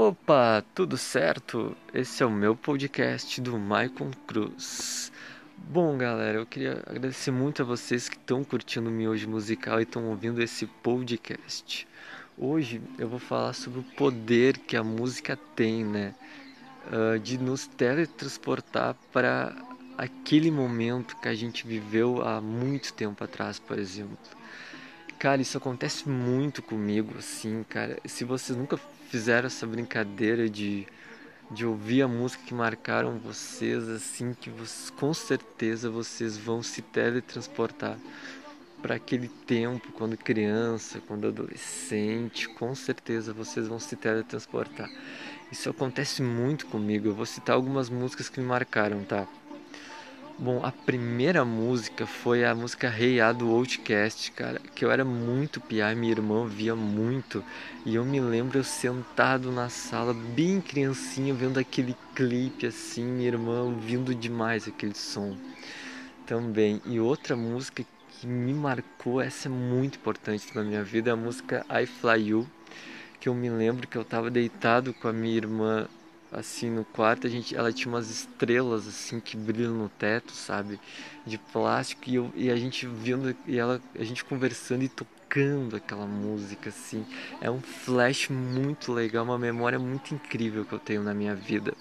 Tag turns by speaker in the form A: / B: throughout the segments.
A: Opa, tudo certo? Esse é o meu podcast do Maicon Cruz. Bom, galera, eu queria agradecer muito a vocês que estão curtindo o Miojo Musical e estão ouvindo esse podcast. Hoje eu vou falar sobre o poder que a música tem, né? Uh, de nos teletransportar para aquele momento que a gente viveu há muito tempo atrás, por exemplo. Cara, isso acontece muito comigo, assim, cara. Se vocês nunca fizeram essa brincadeira de, de ouvir a música que marcaram vocês, assim, que vocês, com certeza vocês vão se teletransportar para aquele tempo, quando criança, quando adolescente, com certeza vocês vão se teletransportar. Isso acontece muito comigo. Eu vou citar algumas músicas que me marcaram, tá? Bom, a primeira música foi a música hey do Outcast, cara, que eu era muito piá e minha irmã via muito. E eu me lembro eu sentado na sala, bem criancinha, vendo aquele clipe assim, minha irmã ouvindo demais aquele som também. E outra música que me marcou, essa é muito importante na minha vida, é a música I Fly You, que eu me lembro que eu estava deitado com a minha irmã assim no quarto a gente ela tinha umas estrelas assim que brilham no teto sabe? De plástico e, eu, e a gente vendo e ela a gente conversando e tocando aquela música assim. É um flash muito legal uma memória muito incrível que eu tenho na minha vida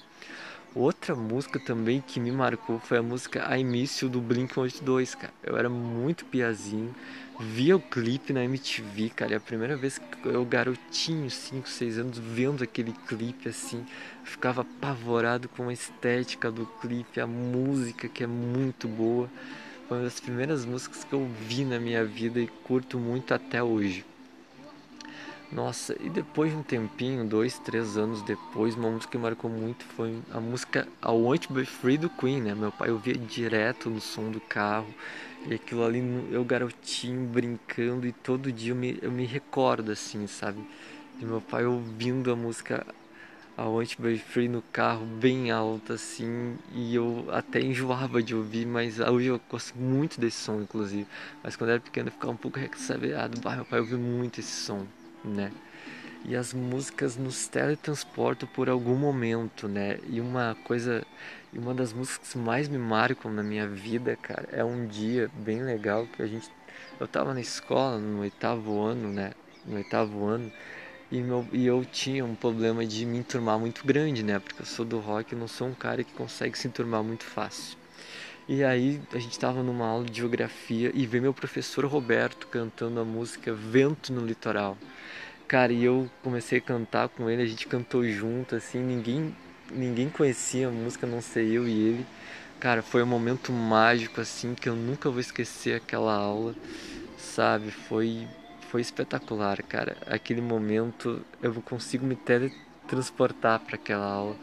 A: Outra música também que me marcou foi a música I Miss You do Blink-182, cara. Eu era muito piazinho, via o clipe na MTV, cara. É a primeira vez que eu, garotinho, 5, 6 anos, vendo aquele clipe assim, ficava apavorado com a estética do clipe, a música que é muito boa. Foi uma das primeiras músicas que eu vi na minha vida e curto muito até hoje. Nossa, e depois de um tempinho, dois, três anos depois, uma música que marcou muito foi a música I Want to Be Free do Queen, né? Meu pai ouvia direto no som do carro e aquilo ali, eu garotinho brincando e todo dia eu me, eu me recordo assim, sabe? De meu pai ouvindo a música I Want to Be Free no carro bem alta assim e eu até enjoava de ouvir, mas hoje eu gosto muito desse som, inclusive. Mas quando era pequeno eu ficava um pouco ressabiado, meu pai ouvia muito esse som né? E as músicas nos teletransportam por algum momento, né? E uma coisa, uma das músicas que mais me marcam na minha vida, cara, é um dia bem legal que a gente, eu tava na escola no oitavo ano, né? No oitavo ano e, meu, e eu tinha um problema de me enturmar muito grande, né? Porque eu sou do rock, eu não sou um cara que consegue se enturmar muito fácil. E aí a gente estava numa aula de geografia e veio meu professor Roberto cantando a música Vento no Litoral. Cara, e eu comecei a cantar com ele, a gente cantou junto, assim, ninguém, ninguém conhecia a música, não sei eu e ele. Cara, foi um momento mágico, assim, que eu nunca vou esquecer aquela aula, sabe? Foi, foi espetacular, cara. Aquele momento eu consigo me teletransportar para aquela aula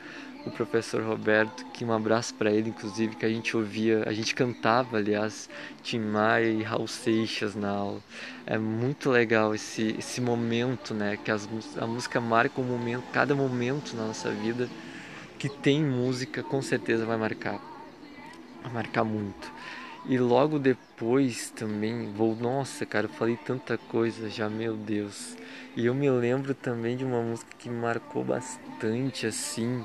A: o professor Roberto, que um abraço para ele, inclusive, que a gente ouvia, a gente cantava, aliás, Tim Maia e Raul Seixas na aula. É muito legal esse, esse momento, né, que as, a música marca um momento, cada momento na nossa vida que tem música, com certeza vai marcar, vai marcar muito. E logo depois também, vou, nossa, cara, eu falei tanta coisa já, meu Deus. E eu me lembro também de uma música que marcou bastante, assim,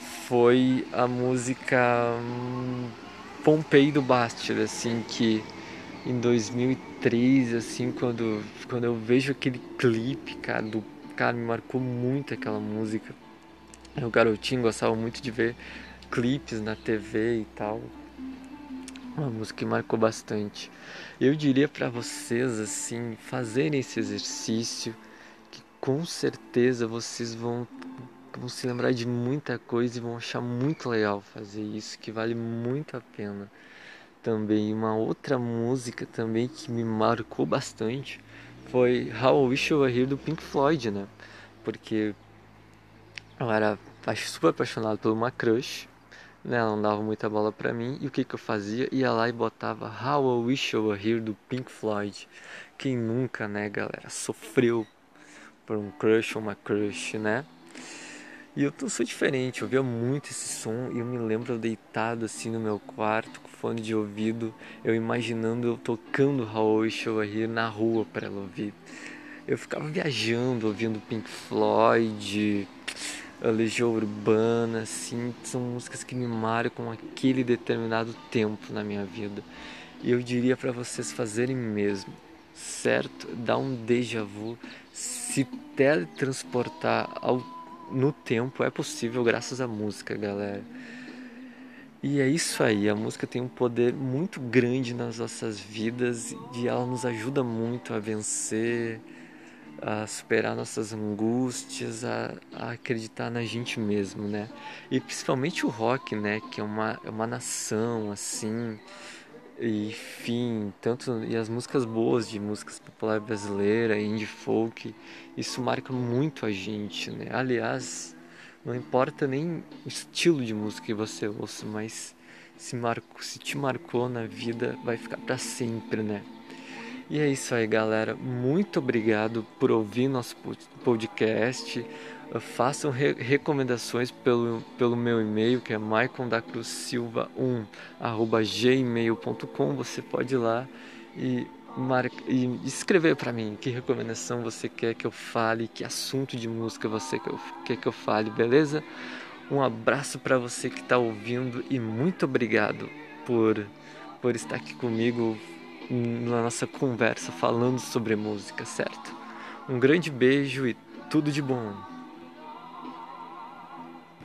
A: foi a música hum, Pompei do Bastille, assim, que em 2003, assim, quando, quando eu vejo aquele clipe, cara, do, cara, me marcou muito aquela música. Eu, garotinho, gostava muito de ver clipes na TV e tal. Uma música que marcou bastante. Eu diria para vocês, assim, fazerem esse exercício, que com certeza vocês vão vão se lembrar de muita coisa e vão achar muito legal fazer isso, que vale muito a pena. Também uma outra música também que me marcou bastante foi How I Wish You Were Here do Pink Floyd, né? Porque eu era super apaixonado por uma crush, né? Ela não dava muita bola pra mim e o que que eu fazia? Ia lá e botava How I Wish You Were Here do Pink Floyd. Quem nunca, né, galera, sofreu por um crush ou uma crush, né? E eu sou diferente, eu via muito esse som e eu me lembro deitado assim no meu quarto com fone de ouvido, eu imaginando eu tocando I Show Here na rua para ela ouvir. eu ficava viajando, ouvindo Pink Floyd, Legião Urbana, assim, são músicas que me marcam aquele determinado tempo na minha vida. E eu diria para vocês fazerem mesmo, certo? Dar um déjà vu, se teletransportar ao, no tempo é possível graças à música, galera. E é isso aí, a música tem um poder muito grande nas nossas vidas e ela nos ajuda muito a vencer, a superar nossas angústias, a, a, acreditar na gente mesmo, né? E principalmente o rock, né? Que é uma, é uma nação, assim, enfim, tanto e as músicas boas de músicas popular brasileira, indie folk, isso marca muito a gente, né? Aliás, não importa nem o estilo de música que você ouça, mas se, marcou, se te marcou na vida, vai ficar para sempre, né? E é isso aí, galera. Muito obrigado por ouvir nosso podcast. Façam re recomendações pelo, pelo meu e-mail, que é maicondacruzsilva1@gmail.com. Você pode ir lá e e escrever para mim que recomendação você quer que eu fale, que assunto de música você quer, quer que eu fale, beleza? Um abraço para você que está ouvindo e muito obrigado por, por estar aqui comigo na nossa conversa falando sobre música, certo? Um grande beijo e tudo de bom!